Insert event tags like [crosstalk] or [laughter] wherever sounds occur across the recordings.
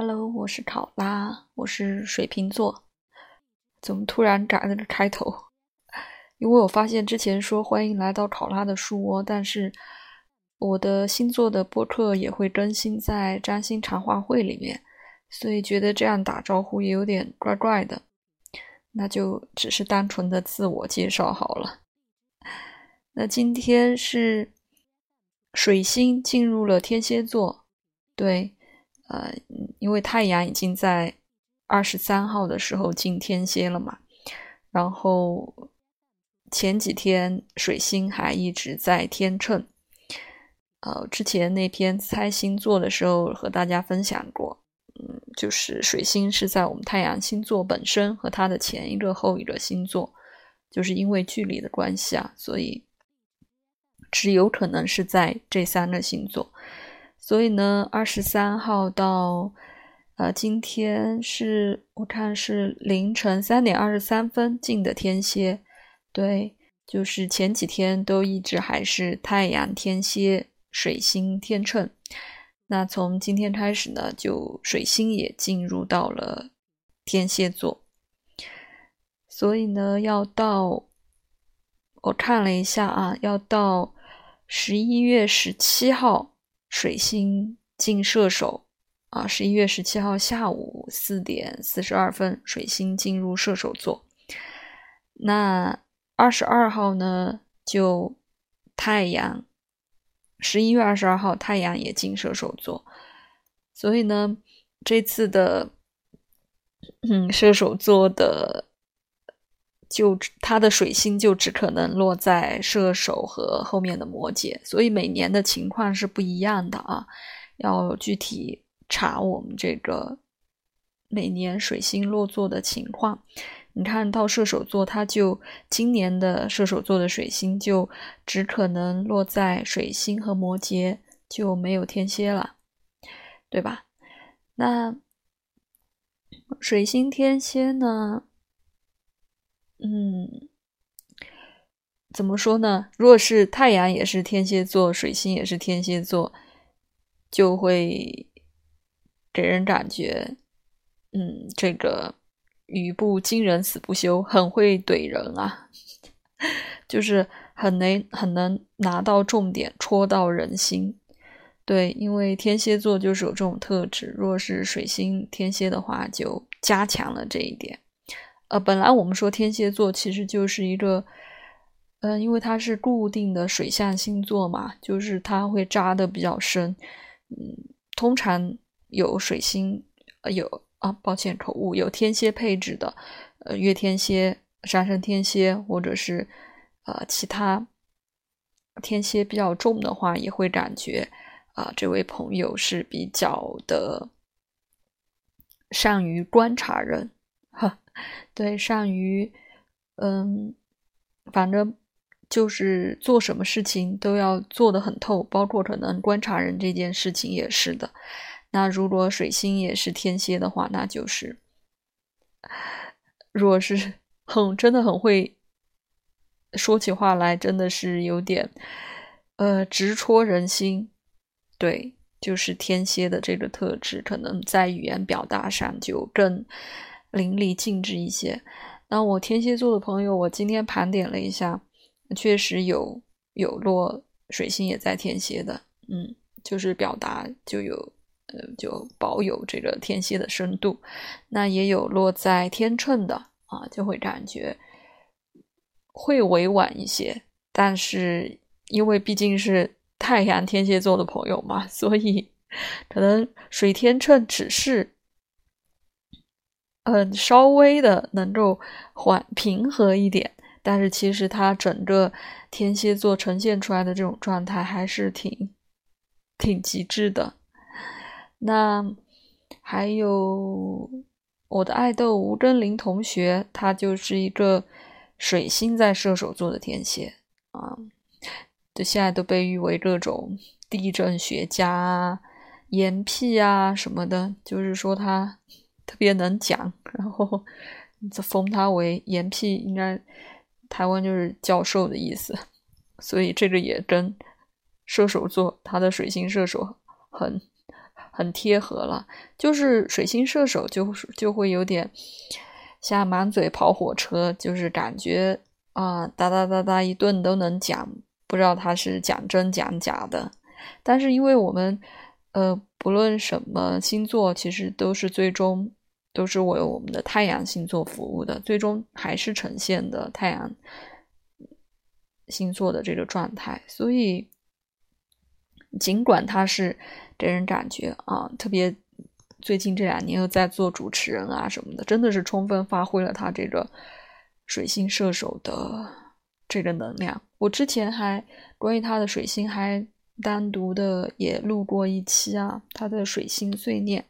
Hello，我是考拉，我是水瓶座。怎么突然改了个开头？因为我发现之前说欢迎来到考拉的书窝，但是我的星座的播客也会更新在占星茶话会里面，所以觉得这样打招呼也有点怪怪的，那就只是单纯的自我介绍好了。那今天是水星进入了天蝎座，对。呃，因为太阳已经在二十三号的时候进天蝎了嘛，然后前几天水星还一直在天秤。呃，之前那篇猜星座的时候和大家分享过，嗯，就是水星是在我们太阳星座本身和它的前一个、后一个星座，就是因为距离的关系啊，所以只有可能是在这三个星座。所以呢，二十三号到呃，今天是我看是凌晨三点二十三分进的天蝎，对，就是前几天都一直还是太阳天蝎、水星天秤，那从今天开始呢，就水星也进入到了天蝎座，所以呢，要到我看了一下啊，要到十一月十七号。水星进射手啊，十一月十七号下午四点四十二分，水星进入射手座。那二十二号呢，就太阳，十一月二十二号太阳也进射手座。所以呢，这次的嗯射手座的。就它的水星就只可能落在射手和后面的摩羯，所以每年的情况是不一样的啊，要具体查我们这个每年水星落座的情况。你看到射手座，它就今年的射手座的水星就只可能落在水星和摩羯，就没有天蝎了，对吧？那水星天蝎呢？嗯，怎么说呢？若是太阳也是天蝎座，水星也是天蝎座，就会给人感觉，嗯，这个语不惊人死不休，很会怼人啊，[laughs] 就是很能很能拿到重点，戳到人心。对，因为天蝎座就是有这种特质。若是水星天蝎的话，就加强了这一点。呃，本来我们说天蝎座其实就是一个，嗯，因为它是固定的水象星座嘛，就是它会扎的比较深，嗯，通常有水星，有啊，抱歉口误，有天蝎配置的，呃，月天蝎、上升天蝎，或者是呃其他天蝎比较重的话，也会感觉啊，这位朋友是比较的善于观察人。对，善于，嗯，反正就是做什么事情都要做得很透，包括可能观察人这件事情也是的。那如果水星也是天蝎的话，那就是，如果是很真的很会说起话来，真的是有点，呃，直戳人心。对，就是天蝎的这个特质，可能在语言表达上就更。淋漓尽致一些。那我天蝎座的朋友，我今天盘点了一下，确实有有落水星也在天蝎的，嗯，就是表达就有呃就保有这个天蝎的深度。那也有落在天秤的啊，就会感觉会委婉一些。但是因为毕竟是太阳天蝎座的朋友嘛，所以 [laughs] 可能水天秤只是。嗯，稍微的能够缓平和一点，但是其实它整个天蝎座呈现出来的这种状态还是挺挺极致的。那还有我的爱豆吴根林同学，他就是一个水星在射手座的天蝎啊，就现在都被誉为各种地震学家啊、岩屁啊什么的，就是说他。特别能讲，[laughs] 然后就封他为严屁，应该台湾就是教授的意思，所以这个也跟射手座他的水星射手很很贴合了。就是水星射手就就会有点像满嘴跑火车，就是感觉啊哒哒哒哒一顿都能讲，不知道他是讲真讲假的。但是因为我们呃不论什么星座，其实都是最终都是为我们的太阳星座服务的，最终还是呈现的太阳。星座的这个状态，所以尽管他是给人感觉啊，特别最近这两年又在做主持人啊什么的，真的是充分发挥了他这个水星射手的这个能量。我之前还关于他的水星还单独的也录过一期啊，他的水星碎念。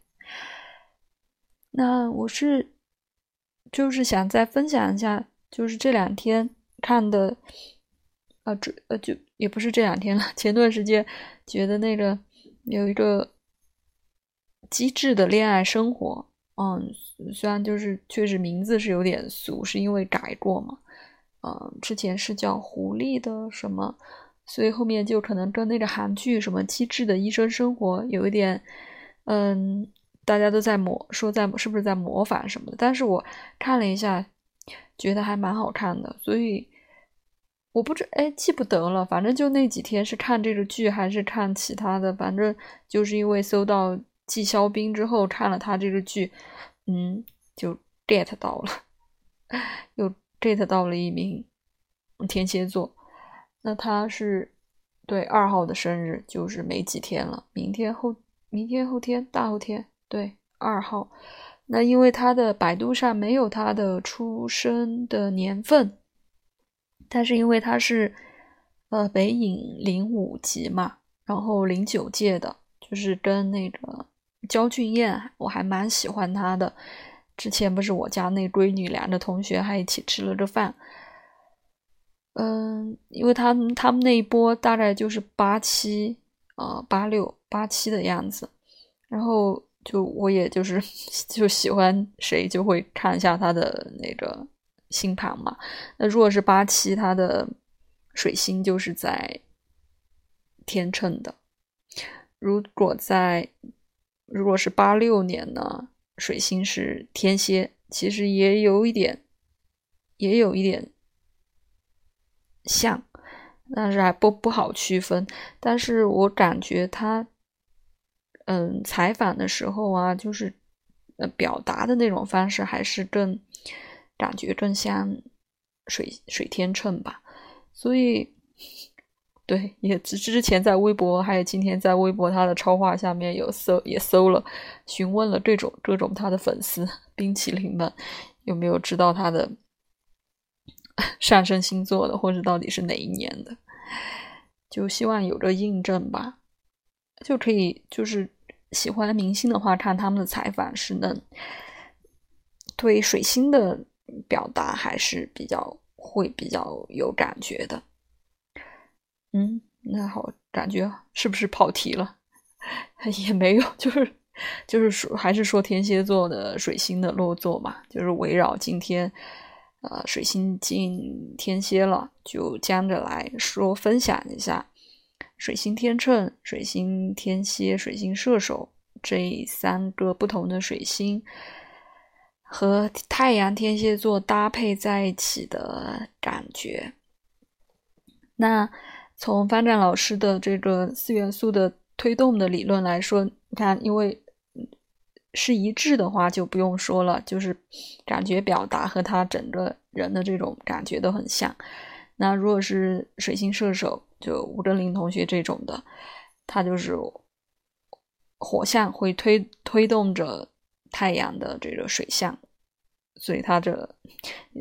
那我是就是想再分享一下，就是这两天看的。啊，这呃就也不是这两天了。前段时间觉得那个有一个机智的恋爱生活，嗯，虽然就是确实名字是有点俗，是因为改过嘛，嗯，之前是叫狐狸的什么，所以后面就可能跟那个韩剧什么机智的医生生活有一点，嗯，大家都在模说在是不是在模仿什么的，但是我看了一下，觉得还蛮好看的，所以。我不知哎，记不得了。反正就那几天是看这个剧还是看其他的，反正就是因为搜到季肖兵之后看了他这个剧，嗯，就 get 到了，[laughs] 又 get 到了一名天蝎座。那他是对二号的生日，就是没几天了，明天后明天后天大后天，对二号。那因为他的百度上没有他的出生的年份。但是因为他是，呃，北影零五级嘛，然后零九届的，就是跟那个焦俊艳，我还蛮喜欢他的。之前不是我家那闺女俩的同学还一起吃了个饭，嗯，因为他们他们那一波大概就是八七，呃，八六八七的样子，然后就我也就是 [laughs] 就喜欢谁就会看一下他的那个。星盘嘛，那如果是八七，他的水星就是在天秤的；如果在如果是八六年呢，水星是天蝎，其实也有一点，也有一点像，但是还不不好区分。但是我感觉他，嗯，采访的时候啊，就是呃表达的那种方式还是更。感觉更像水水天秤吧，所以对也之之前在微博，还有今天在微博他的超话下面有搜也搜了，询问了各种各种他的粉丝冰淇淋们有没有知道他的 [laughs] 上升星座的，或者到底是哪一年的，就希望有个印证吧，就可以就是喜欢明星的话，看他们的采访是能对水星的。表达还是比较会比较有感觉的，嗯，那好，感觉是不是跑题了？[laughs] 也没有，就是就是说，还是说天蝎座的水星的落座嘛，就是围绕今天，呃，水星进天蝎了，就将着来说分享一下水星天秤、水星天蝎、水星射手这三个不同的水星。和太阳天蝎座搭配在一起的感觉。那从方丈老师的这个四元素的推动的理论来说，你看，因为是一致的话，就不用说了，就是感觉表达和他整个人的这种感觉都很像。那如果是水星射手，就吴正林同学这种的，他就是火象会推推动着。太阳的这个水象，所以他这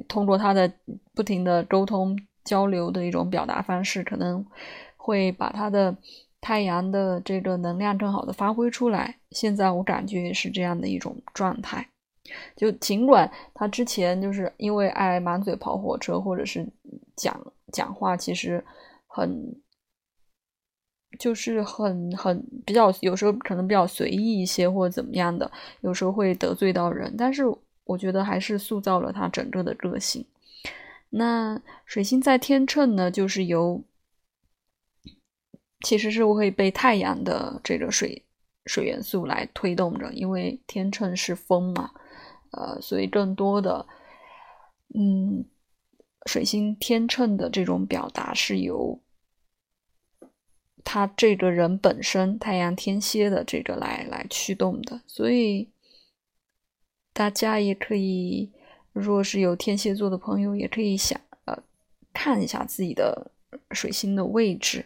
通过他的不停的沟通交流的一种表达方式，可能会把他的太阳的这个能量更好的发挥出来。现在我感觉是这样的一种状态。就尽管他之前就是因为爱满嘴跑火车，或者是讲讲话，其实很。就是很很比较，有时候可能比较随意一些，或者怎么样的，有时候会得罪到人。但是我觉得还是塑造了他整个的个性。那水星在天秤呢，就是由其实是会被太阳的这个水水元素来推动着，因为天秤是风嘛，呃，所以更多的，嗯，水星天秤的这种表达是由他这个人本身太阳天蝎的这个来来驱动的，所以大家也可以，如果是有天蝎座的朋友，也可以想呃看一下自己的水星的位置，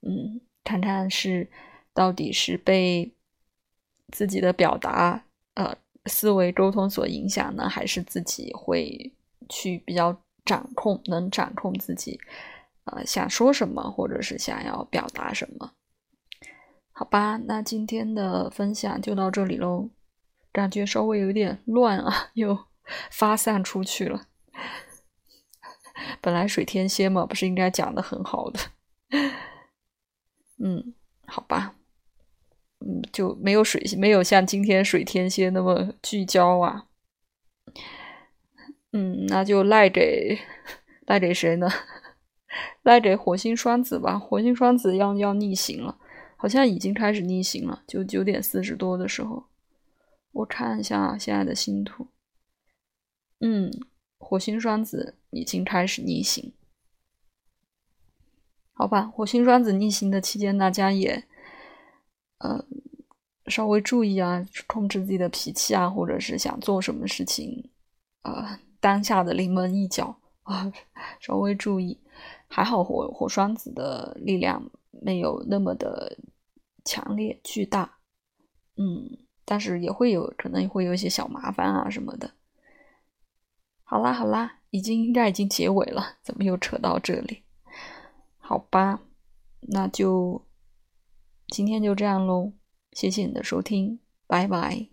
嗯，看看是。到底是被自己的表达、呃思维沟通所影响呢，还是自己会去比较掌控，能掌控自己，呃想说什么，或者是想要表达什么？好吧，那今天的分享就到这里喽。感觉稍微有点乱啊，[laughs] 又发散出去了。本来水天蝎嘛，不是应该讲的很好的？嗯，好吧。嗯，就没有水，没有像今天水天蝎那么聚焦啊。嗯，那就赖给 [laughs] 赖给谁呢？赖给火星双子吧。火星双子要要逆行了，好像已经开始逆行了。就九点四十多的时候，我看一下现在的星图。嗯，火星双子已经开始逆行。好吧，火星双子逆行的期间，大家也。呃，稍微注意啊，控制自己的脾气啊，或者是想做什么事情，呃，当下的临门一脚啊，[laughs] 稍微注意。还好火火双子的力量没有那么的强烈巨大，嗯，但是也会有可能会有一些小麻烦啊什么的。好啦好啦，已经应该已经结尾了，怎么又扯到这里？好吧，那就。今天就这样喽，谢谢你的收听，拜拜。